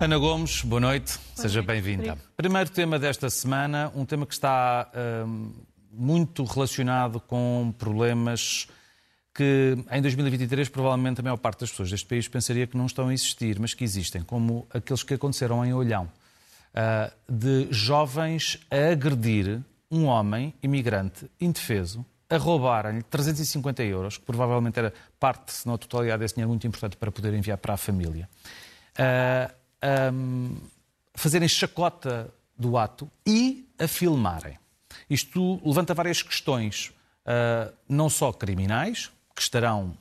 Ana Gomes, boa noite, seja bem-vinda. Primeiro tema desta semana, um tema que está hum, muito relacionado com problemas que em 2023 provavelmente a maior parte das pessoas deste país pensaria que não estão a existir, mas que existem, como aqueles que aconteceram em Olhão, uh, de jovens a agredir um homem imigrante indefeso, a roubarem-lhe 350 euros, que provavelmente era parte, se não a totalidade desse dinheiro, muito importante para poder enviar para a família. Um, fazerem chacota do ato e a filmarem. Isto levanta várias questões, uh, não só criminais, que estarão,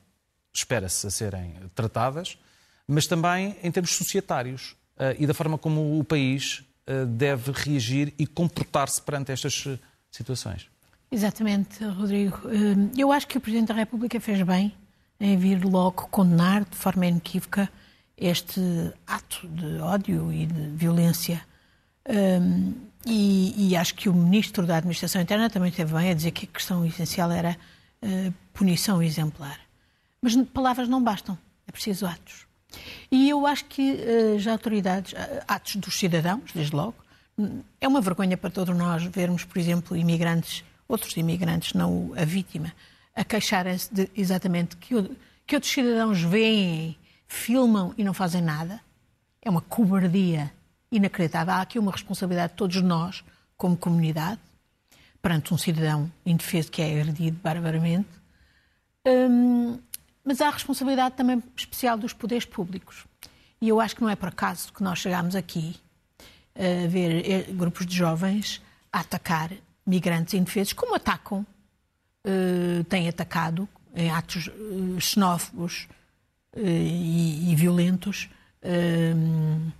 espera-se, a serem tratadas, mas também em termos societários uh, e da forma como o país uh, deve reagir e comportar-se perante estas situações. Exatamente, Rodrigo. Eu acho que o Presidente da República fez bem em vir logo condenar de forma inequívoca este ato de ódio e de violência. Um, e, e, acho que o Ministro da Administração Interna também teve bem a dizer que a questão essencial era uh, punição exemplar. Mas palavras não bastam, é preciso atos. E eu acho que uh, as autoridades, uh, atos dos cidadãos, desde logo, é uma vergonha para todos nós vermos, por exemplo, imigrantes, outros imigrantes, não a vítima, a queixarem-se de exatamente que, que outros cidadãos veem filmam e não fazem nada. É uma cobardia inacreditável. Há aqui uma responsabilidade de todos nós, como comunidade, perante um cidadão indefeso que é agredido barbaramente. Hum, mas há a responsabilidade também especial dos poderes públicos. E eu acho que não é por acaso que nós chegámos aqui a ver eh, grupos de jovens a atacar migrantes indefesos, como atacam, uh, têm atacado em atos xenófobos, eh, e, e violentos ehm,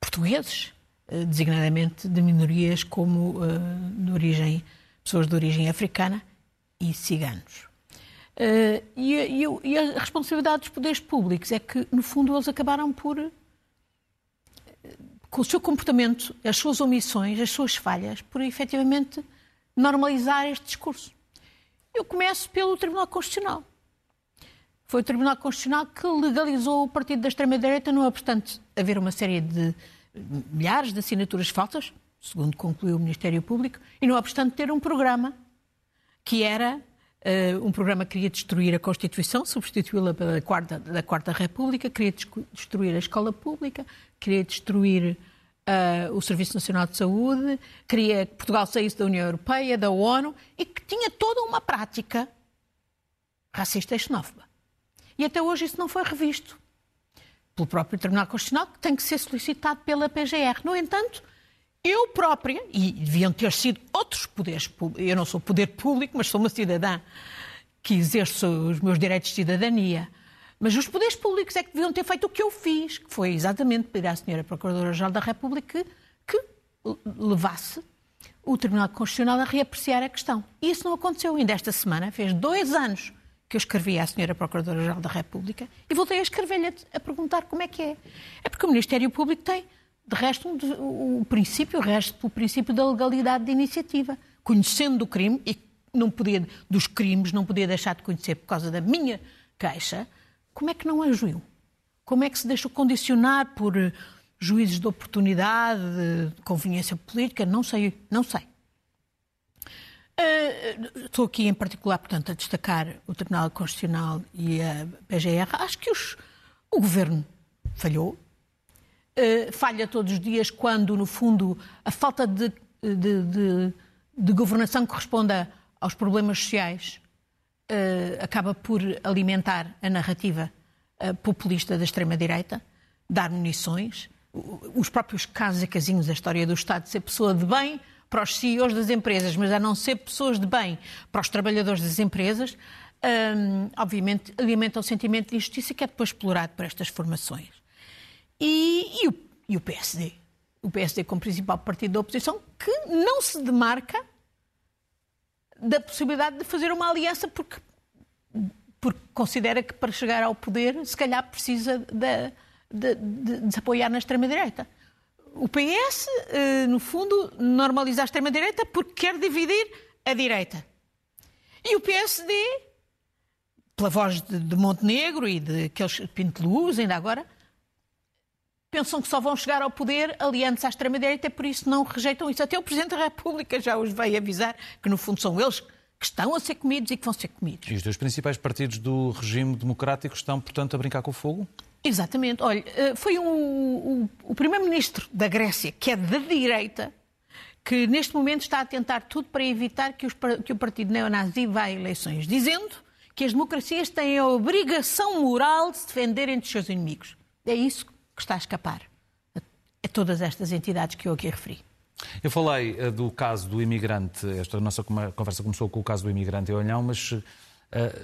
portugueses, eh, designadamente de minorias como eh, de origem, pessoas de origem africana e ciganos. Uh, e, e, e, a responsabilidade dos poderes públicos é que, no fundo, eles acabaram por, com o seu comportamento, as suas omissões, as suas falhas, por efetivamente normalizar este discurso. Eu começo pelo Tribunal Constitucional. Foi o Tribunal Constitucional que legalizou o partido da extrema-direita, não obstante haver uma série de milhares de assinaturas falsas, segundo concluiu o Ministério Público, e não obstante ter um programa que era uh, um programa que queria destruir a Constituição, substituí-la pela quarta, da Quarta República, queria destruir a escola pública, queria destruir uh, o Serviço Nacional de Saúde, queria que Portugal saísse da União Europeia, da ONU, e que tinha toda uma prática racista e xenófoba. E até hoje isso não foi revisto pelo próprio Tribunal Constitucional, que tem que ser solicitado pela PGR. No entanto, eu própria, e deviam ter sido outros poderes públicos, eu não sou poder público, mas sou uma cidadã que exerço os meus direitos de cidadania, mas os poderes públicos é que deviam ter feito o que eu fiz, que foi exatamente pedir à Sra. Procuradora-Geral da República que, que levasse o Tribunal Constitucional a reapreciar a questão. E isso não aconteceu. Ainda esta semana, fez dois anos que eu escrevi à Senhora Procuradora-Geral da República e voltei a escrever-lhe a perguntar como é que é. É porque o Ministério Público tem, de resto, um, o princípio, o resto, o princípio da legalidade de iniciativa. Conhecendo o crime, e não podia, dos crimes, não podia deixar de conhecer por causa da minha queixa, como é que não agiu? Como é que se deixou condicionar por juízes de oportunidade, de conveniência política? Não sei, não sei. Uh, estou aqui em particular, portanto, a destacar o Tribunal Constitucional e a PGR. Acho que os, o Governo falhou. Uh, falha todos os dias quando, no fundo, a falta de, de, de, de governação corresponda aos problemas sociais uh, acaba por alimentar a narrativa populista da extrema-direita, dar munições. Os próprios casos e casinhos da história do Estado ser pessoa de bem para os CEOs das empresas, mas a não ser pessoas de bem para os trabalhadores das empresas, hum, obviamente alimenta o sentimento de injustiça que é depois explorado por estas formações. E, e, o, e o PSD? O PSD como principal partido da oposição, que não se demarca da possibilidade de fazer uma aliança porque, porque considera que para chegar ao poder, se calhar precisa de, de, de, de se apoiar na extrema-direita o PS, eh, no fundo, normaliza a extrema-direita porque quer dividir a direita. E o PSD, pela voz de, Montenegro e de aqueles Pinto Luz, ainda agora, pensam que só vão chegar ao poder aliantes à extrema-direita, por isso não rejeitam isso. Até o Presidente da República já os veio avisar que, no fundo, são eles que estão a ser comidos e que vão ser comidos. E os dois principais partidos do regime democrático estão, portanto, a brincar com o fogo? Exatamente. Olha, eh, foi o, o primeiro-ministro da Grécia, que é da direita, que neste momento está a tentar tudo para evitar que, os, que o partido neonazi vá a eleições, dizendo que as democracias têm a obrigação moral de se defenderem dos seus inimigos. É isso que está a escapar a todas estas entidades que eu aqui referi. Eu falei uh, do caso do imigrante, esta nossa conversa começou com o caso do imigrante em Olhão, mas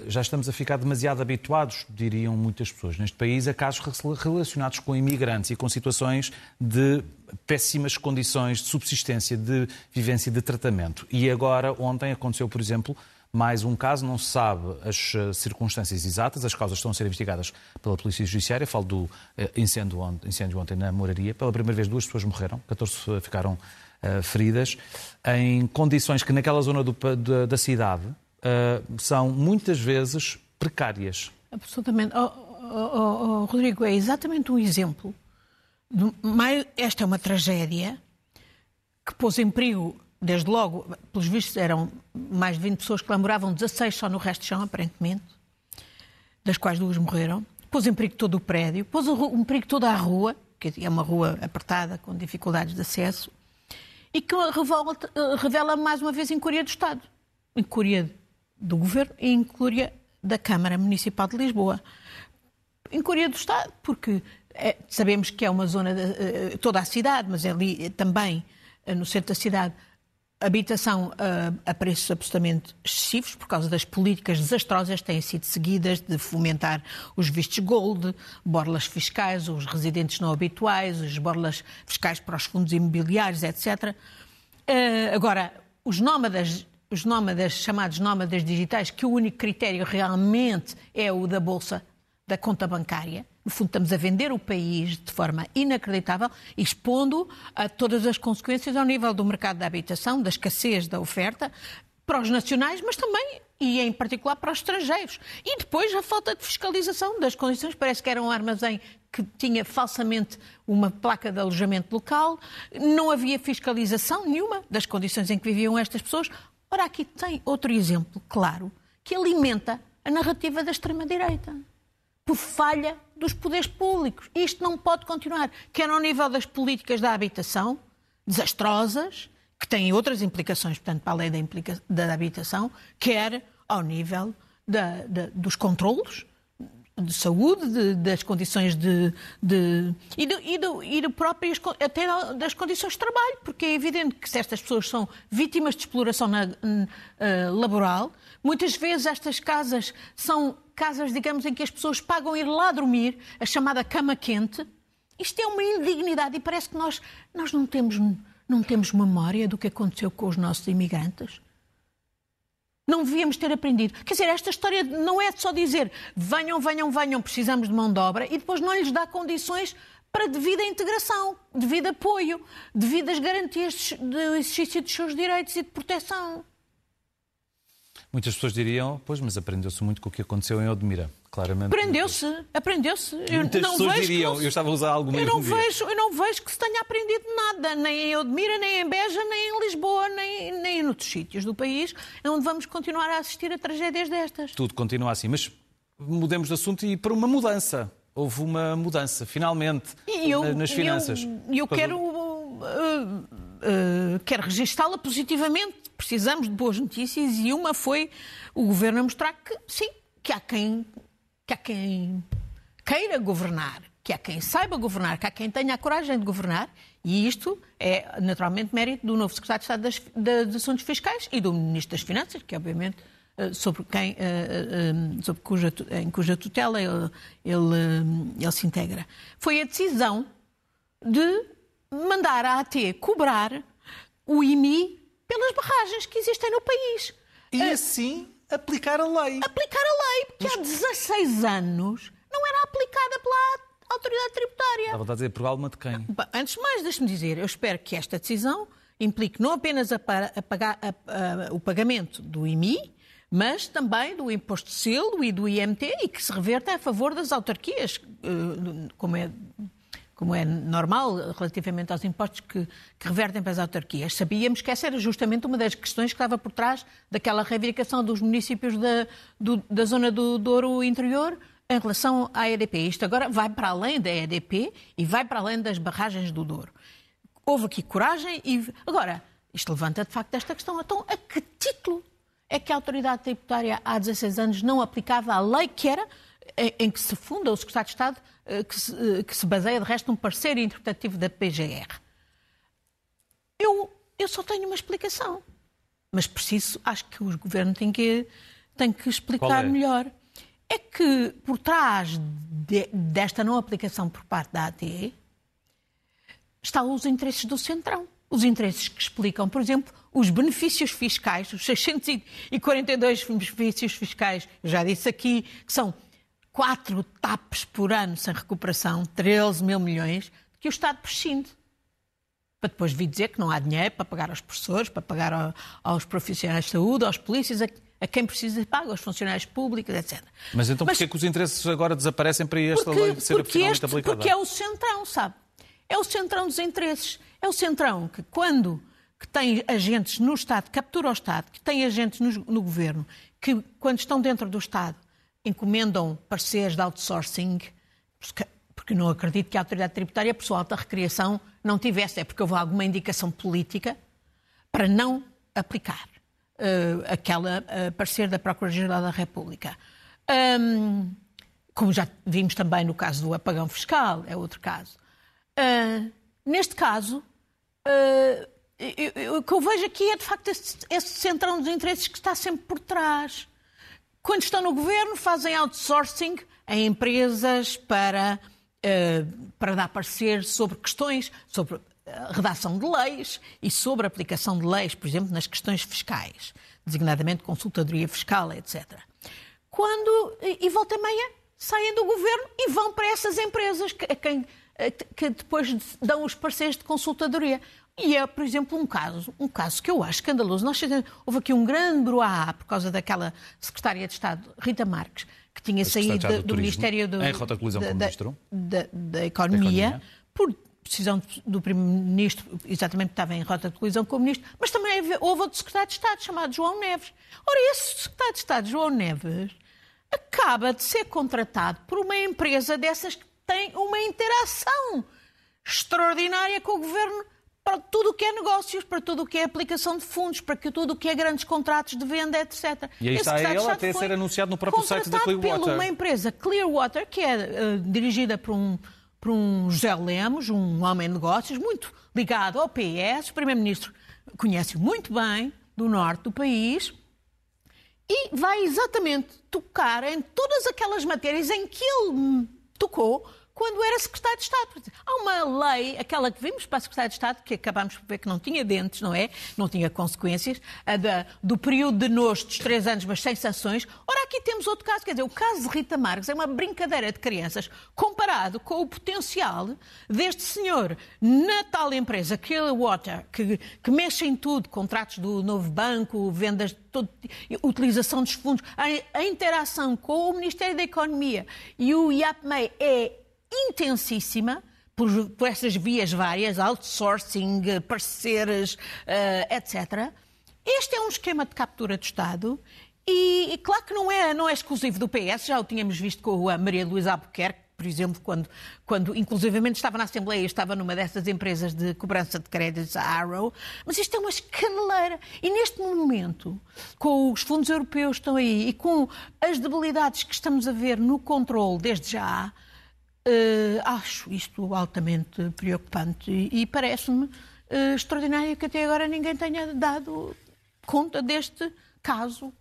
já estamos a ficar demasiado habituados, diriam muitas pessoas neste país, a casos relacionados com imigrantes e com situações de péssimas condições de subsistência, de vivência de tratamento. E agora, ontem, aconteceu, por exemplo, mais um caso, não se sabe as eh, circunstâncias exatas, as causas estão a ser investigadas pela Polícia Judiciária. Falo do incêndio ontem, incêndio ontem na Moraria. Pela primeira vez, duas pessoas morreram, 14 ficaram feridas, em condições que naquela zona do, da, da, cidade são muitas vezes precárias. Absolutamente. Oh, oh, oh, oh Rodrigo, é exatamente um exemplo. Esta é uma tragédia que pôs em perigo, desde logo, pelos vistos eram mais de 20 pessoas que lá moravam, 16 só no resto de chão, aparentemente, das quais duas morreram. Pôs em perigo todo o prédio, pôs em perigo toda a rua, que é uma rua apertada, com dificuldades de acesso e que revela, revela mais uma vez incúria do Estado, incúria do Governo e incúria da Câmara Municipal de Lisboa. Incúria do Estado, porque é, sabemos que é uma zona, de, eh, toda a cidade, mas é ali também eh, no centro da cidade, habitação uh, a preços absolutamente excessivos por causa das políticas desastrosas que têm sido seguidas de fomentar os vistos gold, borlas fiscais, os residentes não habituais, os borlas fiscais para os fundos imobiliários, etc. Uh, agora, os nómadas, os nómadas, chamados nómadas digitais, que o único critério realmente é o da bolsa da conta bancária, no fundo, estamos a vender o país de forma inacreditável, expondo a todas as consequências ao nível do mercado da habitação, da escassez da oferta, para os nacionais, mas também e em particular para os estrangeiros. E depois a falta de fiscalização das condições. Parece que era um armazém que tinha falsamente uma placa de alojamento local, não havia fiscalização nenhuma das condições em que viviam estas pessoas. Ora, aqui tem outro exemplo claro que alimenta a narrativa da extrema-direita por falha dos poderes públicos. Isto não pode continuar, quer ao nível das políticas da habitação, desastrosas, que têm outras implicações, portanto, para além da, da habitação, quer ao nível da, da, dos controlos de saúde, de, das condições de. de e, do, e, do, e do até das condições de trabalho, porque é evidente que se estas pessoas são vítimas de exploração na, uh, laboral, muitas vezes estas casas são casas, digamos, em que as pessoas pagam ir lá dormir, a chamada cama quente. Isto é uma indignidade e parece que nós, nós não, temos, não temos memória do que aconteceu com os nossos imigrantes. Não devíamos ter aprendido. Quer dizer, esta história não é só dizer venham, venham, venham, precisamos de mão de obra e depois não lhes dá condições para devida integração, devido apoio, devidas garantias do exercício dos seus direitos e de proteção. Muitas pessoas diriam, pois, mas aprendeu-se muito com o que aconteceu em Odmira, claramente. Aprendeu-se, aprendeu-se. Muitas não pessoas diriam, eu estava a usar algo eu não vejo, Eu não vejo que se tenha aprendido nada, nem em Odmira, nem em Beja, nem em Lisboa, outros sítios do país, onde vamos continuar a assistir a tragédias destas. Tudo continua assim, mas mudemos de assunto e para uma mudança. Houve uma mudança, finalmente, eu, nas finanças. E eu, eu quero... Uh, uh, quero registá-la positivamente. Precisamos de boas notícias e uma foi o governo a mostrar que, sim, que há quem, que há quem queira governar, que há quem saiba governar, que há quem tenha a coragem de governar. E isto é naturalmente mérito do novo secretário de Estado das, das Assuntos Fiscais e do Ministro das Finanças, que obviamente eh, sobre quem, eh, sobre cuja, em cuja tutela ele, ele, ele se integra. Foi a decisão de mandar a AT cobrar o IMI pelas barragens que existem no país. E assim aplicar a lei. Aplicar a lei, porque Mas... há 16 anos não era aplicada pela autoridade tributária. Estava a dizer por alma de quem? Antes de mais, deixe-me dizer, eu espero que esta decisão implique não apenas a, a pagar, a, o pagamento do IMI, mas também do imposto de selo e do IMT e que se reverta a favor das autarquias, eh, como é como é normal relativamente aos impostos que, que, revertem para as autarquias. Sabíamos que essa era justamente uma das questões que estava por trás daquela reivindicação dos municípios da, do, da zona do Douro Interior em relação à EDP. Isto agora vai para além da EDP e vai para além das barragens do Douro. Houve aqui coragem e. Agora, isto levanta de facto esta questão. Então, a que título é que a autoridade tributária há 16 anos não aplicava a lei que era em que se funda o Secretário de Estado, eh, que se, eh, que se baseia, de resto, num parceiro interpretativo da PGR. Eu, eu só tenho uma explicação, mas preciso, acho que o Governo tem que, tem que explicar é? melhor. É que por trás de, desta não aplicação por parte da AT estão os interesses do Centrão. Os interesses que explicam, por exemplo, os benefícios fiscais, os 642 benefícios fiscais, já disse aqui, que são quatro TAPs por ano sem recuperação, 13 mil milhões, que o Estado prescinde. Para depois vir dizer que não há dinheiro para pagar aos professores, para pagar aos profissionais de saúde, aos polícias, a, a quem precisa pagar, aos funcionários públicos, etc. Mas então porquê que os interesses agora desaparecem para esta porque, lei ser finalmente este, aplicada? Porque é o centrão, sabe? É o centrão dos interesses. É o centrão que quando que tem agentes no Estado, captura o Estado, que tem agentes no, no Governo, que quando estão dentro do Estado encomendam parceiros de outsourcing, porque não acredito que a autoridade tributária, por sua alta recriação, não tivesse, é porque houve alguma indicação política para não aplicar aquela uh, parecer da Procuradoria-Geral da República. Um, como já vimos também no caso do apagão fiscal, é outro caso. Uh, neste caso, uh, o que eu vejo aqui é de facto esse, esse centrão dos interesses que está sempre por trás quando estão no governo, fazem outsourcing em empresas para, uh, para dar parecer sobre questões, sobre a redação de leis e sobre a aplicação de leis, por exemplo, nas questões fiscais, designadamente consultadoria fiscal, etc. Quando, e, volta e meia, saem do governo e vão para essas empresas que, quem, que depois dão os parceiros de consultadoria. E é, por exemplo, um caso, um caso que eu acho escandaloso. Nós houve aqui um grande bruá por causa daquela secretária de Estado, Rita Marques, que tinha saído do, do Ministério do, em rota de colisão da, com o Ministro da, da, Economia, da Economia, por decisão do Primeiro-Ministro, exatamente estava em rota de colisão com o Ministro, mas também houve outro secretário de Estado chamado João Neves. Ora, esse secretário de Estado, João Neves, acaba de ser contratado por uma empresa dessas que tem uma interação extraordinária com o Governo para tudo o que é negócios, para tudo o que é aplicação de fundos, para tudo o que é grandes contratos de venda, etc. E aí está ele até ser anunciado no próprio site da Clearwater. por uma empresa Clearwater, que é uh, dirigida por um, por um José Lemos, um homem de negócios, muito ligado ao PS, o Primeiro-Ministro conhece muito bem, do norte do país, e vai exatamente tocar em todas aquelas matérias em que ele tocou quando era secretário de Estado. Há uma lei, aquela que vimos para a secretário de Estado, que acabámos por ver que não tinha dentes, não é? Não tinha consequências, a da, do período de nojo dos três anos, mas sem sanções. Ora, aqui temos outro caso, quer dizer, o caso de Rita Marques é uma brincadeira de crianças comparado com o potencial deste senhor na tal empresa, Clearwater, que, que mexe em tudo, contratos do novo banco, vendas, todo, utilização dos fundos, a, a interação com o Ministério da Economia e o IAPMEI é intensíssima por, por essas vias várias, outsourcing, parceiros, uh, eh, etc. Este é um esquema de captura de Estado e, e, claro que não é, não é exclusivo do PS, já o tínhamos visto com a Maria Luísa Albuquerque, por exemplo, quando, quando inclusivamente estava na Assembleia, estava numa dessas empresas de cobrança de créditos, a Arrow, mas isto é uma escaneleira. E neste momento, com os fundos europeus estão aí e com as debilidades que estamos a ver no controle desde já, Uh, acho isto altamente preocupante e, e parece-me uh, extraordinário que até agora ninguém tenha dado conta deste caso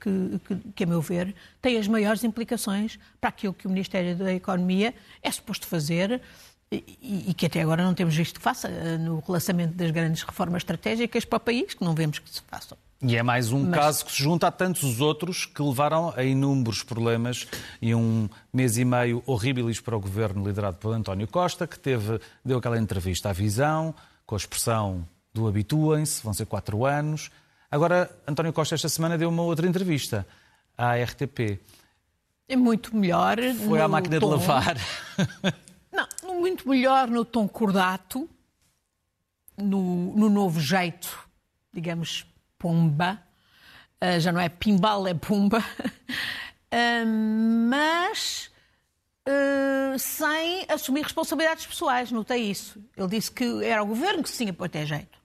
que, que, que, a meu ver, tem as maiores implicações para aquilo que o Ministério da Economia é suposto fazer e, e que até agora não temos visto que faça uh, no relançamento das grandes reformas estratégicas para o país, que não vemos que se façam. E é mais um Mas... caso que se junta a tantos outros que levaram a inúmeros problemas e um mês e meio horríveis para o governo liderado por António Costa, que teve, deu aquela entrevista à Visão, com a expressão do habituem-se, vão ser quatro anos. Agora, António Costa esta semana deu uma outra entrevista à RTP. É muito melhor. Foi à máquina tom. de lavar. Não, muito melhor no tom cordato, no, no novo jeito, digamos, pomba. Uh, já não é pimbal, é pumba. uh, mas uh, sem assumir responsabilidades pessoais, notei isso. Ele disse que era o governo que se tinha por ter jeito.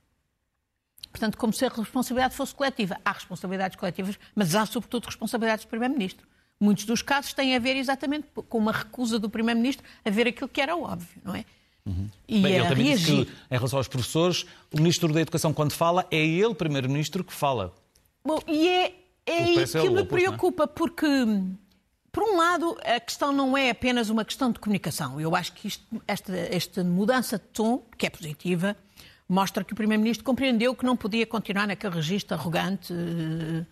Portanto, como se a responsabilidade fosse coletiva. Há responsabilidades coletivas, mas há, sobretudo, responsabilidades do Primeiro-Ministro. Muitos dos casos têm a ver exatamente com uma recusa do Primeiro-Ministro a ver aquilo que era óbvio, não é? Uhum. E Bem, ele também reagir. disse que, em relação aos professores, o Ministro da Educação, quando fala, é ele, Primeiro-Ministro, que fala. Bom, e é, é aí que me é? preocupa, porque, por um lado, a questão não é apenas uma questão de comunicação. Eu acho que isto, esta, esta mudança de tom, que é positiva, mostra que o Primeiro-Ministro compreendeu que não podia continuar naquele registro arrogante uh,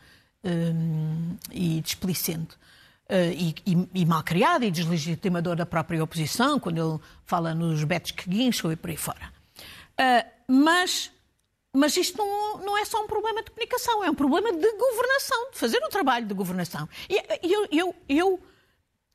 uh, e displicente. Uh, e, e, e mal criado e deslegitimador da própria oposição, quando ele fala nos betos que guincham e por aí fora. mas, mas isto não, não, é só um problema de comunicação, é um problema de governação, de fazer o trabalho de governação. E eu, eu, eu,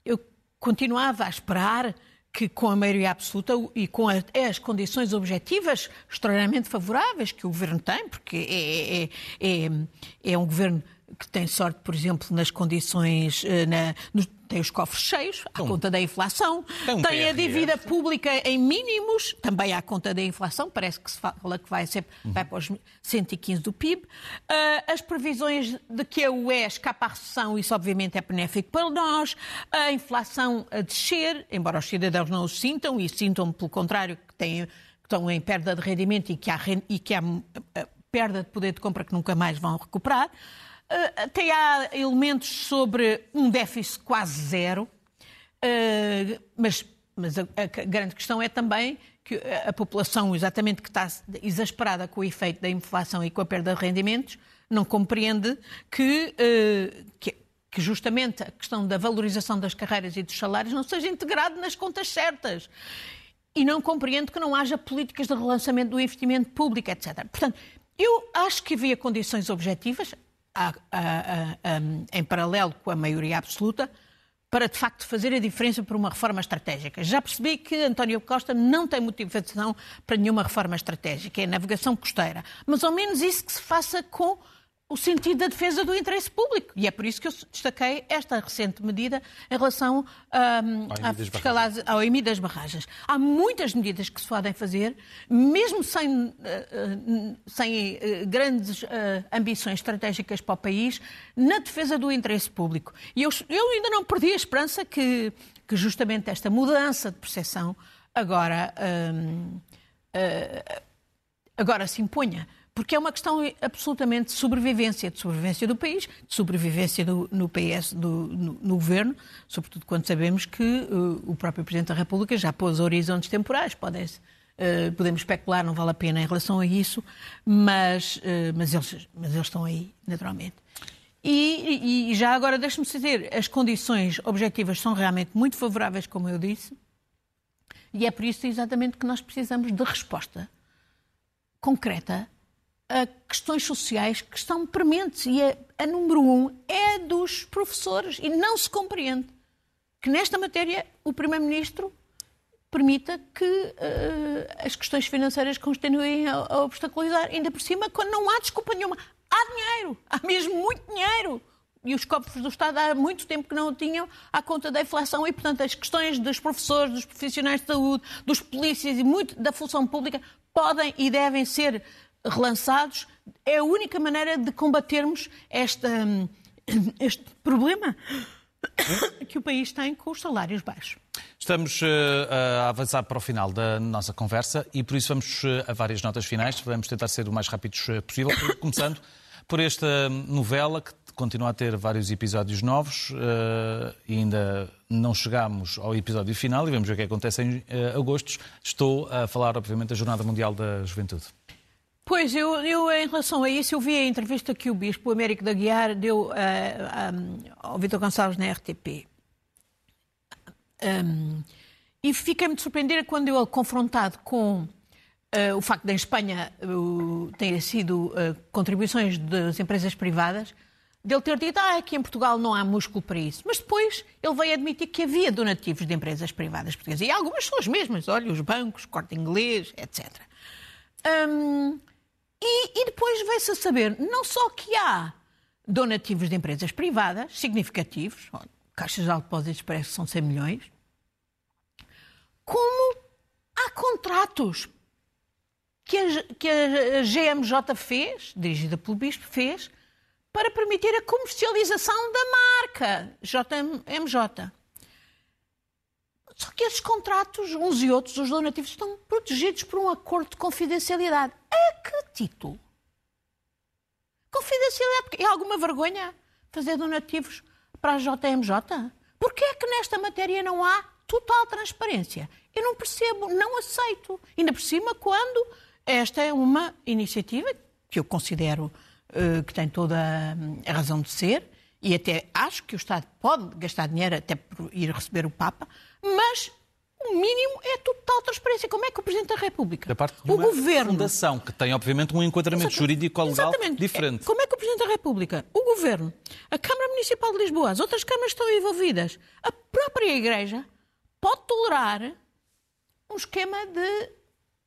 eu continuava a esperar que com a maioria absoluta e com as condições objetivas extraordinariamente favoráveis que o governo tem, porque é, é, é, é um governo que tem sorte, por exemplo, nas condições, eh, na, nos, tem os cofres cheios, à conta da inflação, tem, um tem a dívida pública em mínimos, também à conta da inflação, parece que se fala que vai, ser, uhum. vai para os 115 do PIB. Uh, as previsões de que a UE escapa à recessão, isso obviamente é benéfico para nós. A inflação a descer, embora os cidadãos não o sintam, e sintam, pelo contrário, que, têm, que estão em perda de rendimento e que há, e que há eh, perda de poder de compra que nunca mais vão recuperar. Até há elementos sobre um déficit quase zero, eh, mas, mas a, a grande questão é também que a população, exatamente que está exasperada com o efeito da inflação e com a perda de rendimentos, não compreende que, eh, que, que, justamente a questão da valorização das carreiras e dos salários não seja integrado nas contas certas. E não compreende que não haja políticas de relançamento do investimento público, etc. Portanto, eu acho que havia condições objetivas, a, a, em paralelo com a maioria absoluta, para de facto fazer a diferença por uma reforma estratégica. Já percebi que António Costa não tem motivação para nenhuma reforma estratégica, é navegação costeira. Mas ao menos isso que se faça com o sentido da defesa do interesse público. E é por isso que eu destaquei esta recente medida em relação um, ao, ao IMI das barragens. Há muitas medidas que se podem fazer, mesmo sem, uh, sem uh, grandes uh, ambições estratégicas para o país, na defesa do interesse público. E eu, eu ainda não perdi a esperança que, que justamente esta mudança de percepção agora, um, agora se imponha porque é uma questão absolutamente de sobrevivência, de sobrevivência do país, de sobrevivência do, no PS, do, no, no, governo, sobretudo quando sabemos que uh, o próprio Presidente da República já pôs horizontes temporais, pode uh, podemos especular, não vale a pena em relação a isso, mas, uh, mas, eles, mas eles estão aí, naturalmente. E, e já agora, deixe-me dizer, as condições objetivas são realmente muito favoráveis, como eu disse, e é por isso exatamente que nós precisamos de resposta concreta a questões sociais que estão prementes e a, a número um é dos professores e não se compreende que nesta matéria o Primeiro-Ministro permita que uh, as questões financeiras continuem a, a, obstaculizar, ainda por cima, quando não há desculpa nenhuma. Há dinheiro, há mesmo muito dinheiro. E os cofres do Estado há muito tempo que não o tinham à conta da inflação e, portanto, as questões dos professores, dos profissionais de saúde, dos polícias e muito da função pública podem e devem ser relançados, é a única maneira de combatermos esta, este problema que o país tem com os salários baixos. Estamos uh, a avançar para o final da nossa conversa e por isso vamos uh, a várias notas finais. Vamos tentar ser o mais rápidos uh, possível, começando por esta novela que continua a ter vários episódios novos e ainda não chegamos ao episódio final e vamos ver o que acontece em agosto. Estou a falar, obviamente, da Jornada Mundial da Juventude. Pois, eu, eu, em relação a isso, eu vi a entrevista que o Bispo Américo da Guiar deu uh, um, ao Vitor Gonçalves na RTP. Um, e fiquei muito surpreendida quando ele, confrontado com uh, o facto de em Espanha uh, terem sido uh, contribuições das empresas privadas, dele ter dito ah, aqui em Portugal não há músculo para isso. Mas depois ele veio admitir que havia donativos de empresas privadas portuguesas. E algumas são as mesmas, olha, os bancos, corte inglês, etc. Hum, e, e depois veio-se a saber não só que há donativos de empresas privadas, significativos, caixas de depósitos parece que são 100 milhões, como há contratos que a, que a GMJ fez, dirigida pelo Bispo, fez, para permitir a comercialização da marca JMJ. Só que esses contratos, uns e outros, os donativos, estão protegidos por um acordo de confidencialidade. A que título? Confidencialidade, porque é alguma vergonha fazer donativos para a JMJ? Porquê é que nesta matéria não há total transparência? Eu não percebo, não aceito. Ainda por cima, quando esta é uma iniciativa que eu considero uh, que tem toda a razão de ser, e até acho que o Estado pode gastar dinheiro até por ir receber o Papa, mas o mínimo é total transparência. Como é que o Presidente da República, da parte de o Governo... fundação, que tem obviamente um enquadramento jurídico legal diferente. Como é que o Presidente da República, o Governo, a Câmara Municipal de Lisboa, as outras câmaras estão envolvidas, a própria Igreja, pode tolerar um esquema de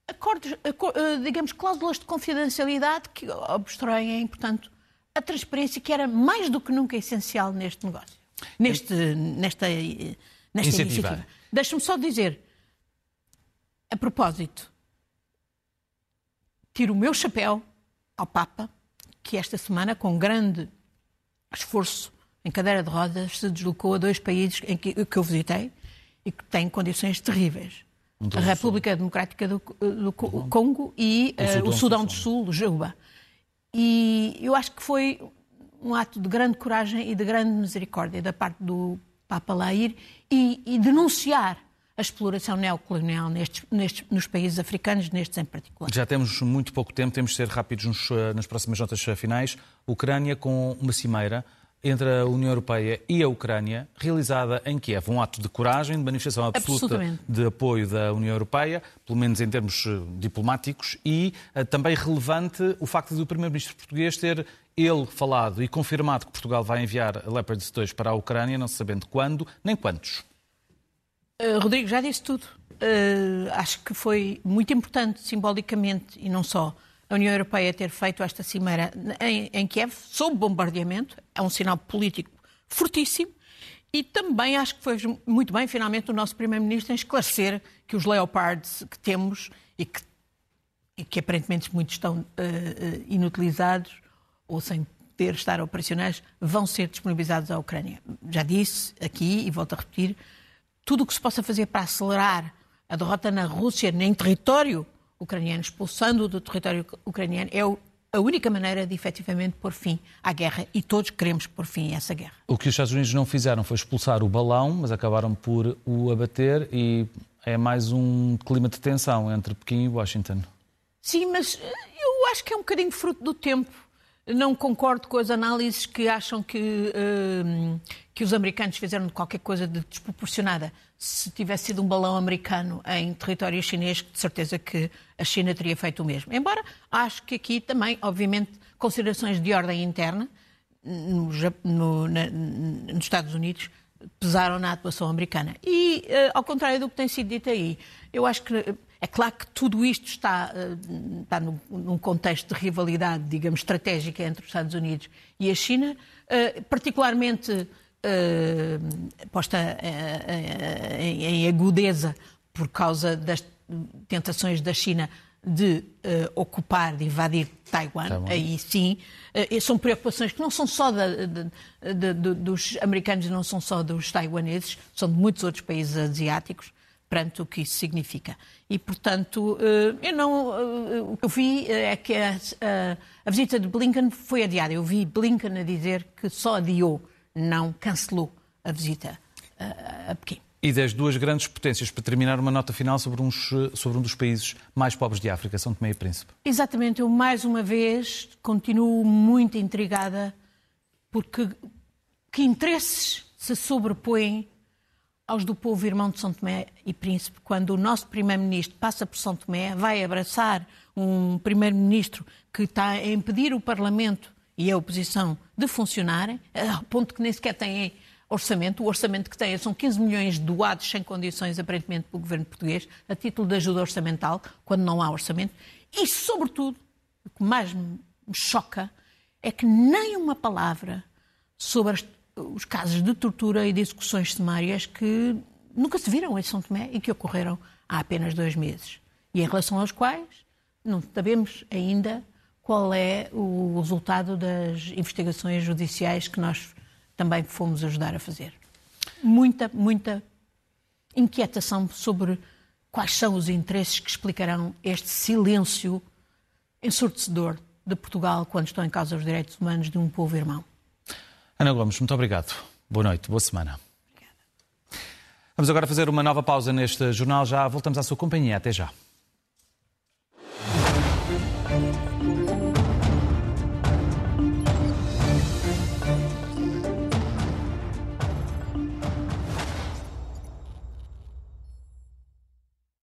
acordos, eh, digamos, cláusulas de confidencialidade que obstruem, portanto, a transparência que era mais do que nunca essencial neste negócio, neste, nesta, nesta iniciativa. iniciativa. Deixa-me só dizer, a propósito, tiro o meu chapéu ao Papa, que esta semana, com grande esforço, em cadeira de rodas, se deslocou a dois países em que, que eu visitei e que têm condições terríveis. A República Democrática do, do Congo e uh, o Sudão do Sul, Juba. E eu acho que foi um ato de grande coragem e de grande misericórdia da parte do Papa lá ir e, e denunciar a exploração neocolonial nestes, nestes, nos países africanos, nestes em particular. Já temos muito pouco tempo, temos de ser rápidos nos, eh, nas próximas notas finais. Ucrânia com uma cimeira entre a União Europeia e a Ucrânia, realizada em Kiev. Um ato de coragem, de manifestação absoluta de apoio da União Europeia, pelo menos em termos eh, diplomáticos, e também relevante o facto do Primeiro-Ministro português ter ele falado e confirmado que Portugal vai enviar Leopard 2 para a Ucrânia, não sabendo quando nem quantos. Uh, Rodrigo, já disse tudo. Uh, acho que foi muito importante, simbolicamente, e não só, a União Europeia ter feito esta cimeira em, em Kiev, sob bombardeamento, é um sinal político fortíssimo. E também acho que foi muito bem, finalmente, o nosso Primeiro-Ministro em esclarecer que os Leopards que temos e que, e que aparentemente muitos estão uh, inutilizados ou sem ter estar operacionais, vão ser disponibilizados à Ucrânia. Já disse aqui e volto a repetir, tudo o que se possa fazer para acelerar a derrota na Rússia, nem território ucraniano, expulsando-o do território ucraniano, é a única maneira de efetivamente pôr fim à guerra e todos queremos pôr fim a essa guerra. O que os Estados Unidos não fizeram foi expulsar o balão, mas acabaram por o abater e é mais um clima de tensão entre Pequim e Washington. Sim, mas eu acho que é um bocadinho fruto do tempo. Não concordo com as análises que acham que, uh, que os americanos fizeram qualquer coisa de desproporcionada. Se tivesse sido um balão americano em território chinês, de certeza que a China teria feito o mesmo. Embora acho que aqui também, obviamente, considerações de ordem interna no, no, na, nos Estados Unidos pesaram na atuação americana. E, uh, ao contrário do que tem sido dito aí, eu acho que é claro que tudo isto está, eh, está num contexto de rivalidade, digamos, estratégica entre os Estados Unidos e a China, eh, particularmente eh, posta em agudeza por causa das tentações da China de uh, ocupar, de invadir Taiwan, tá aí sim, uh, são preocupações que não são só de, dos americanos, não são só dos taiwaneses, são de muitos outros países asiáticos perante o que isso significa. E, portanto, eh, eu não. Eh, o que eu vi eh, é que a, a, visita de Blinken foi adiada. Eu vi Blinken a dizer que só adiou, não cancelou a visita a, a Pequim. E das duas grandes potências, para terminar, uma nota final sobre, uns, sobre um dos países mais pobres de África, São Tomé e Príncipe. Exatamente. Eu, mais uma vez, continuo muito intrigada porque que interesses se sobrepõem aos do povo irmão de São Tomé e Príncipe, quando o nosso primeiro-ministro passa por São Tomé, vai abraçar um primeiro-ministro que está a impedir o Parlamento e a oposição de funcionarem, ao ponto que nem sequer têm orçamento. O orçamento que têm são 15 milhões doados sem condições, aparentemente, pelo governo português, a título de ajuda orçamental, quando não há orçamento. E, sobretudo, o que mais me choca é que nem uma palavra sobre as, os casos de tortura e de execuções sumárias que nunca se viram em São Tomé e que ocorreram há apenas dois meses. E em relação aos quais não sabemos ainda qual é o resultado das investigações judiciais que nós também fomos ajudar a fazer. Muita, muita inquietação sobre quais são os interesses que explicarão este silêncio ensurdecedor de Portugal quando estão em causa os direitos humanos de um povo irmão. Ana Gomes, muito obrigado. Boa noite, boa semana. Obrigada. Vamos agora fazer uma nova pausa neste jornal. Já voltamos à sua companhia. Até já.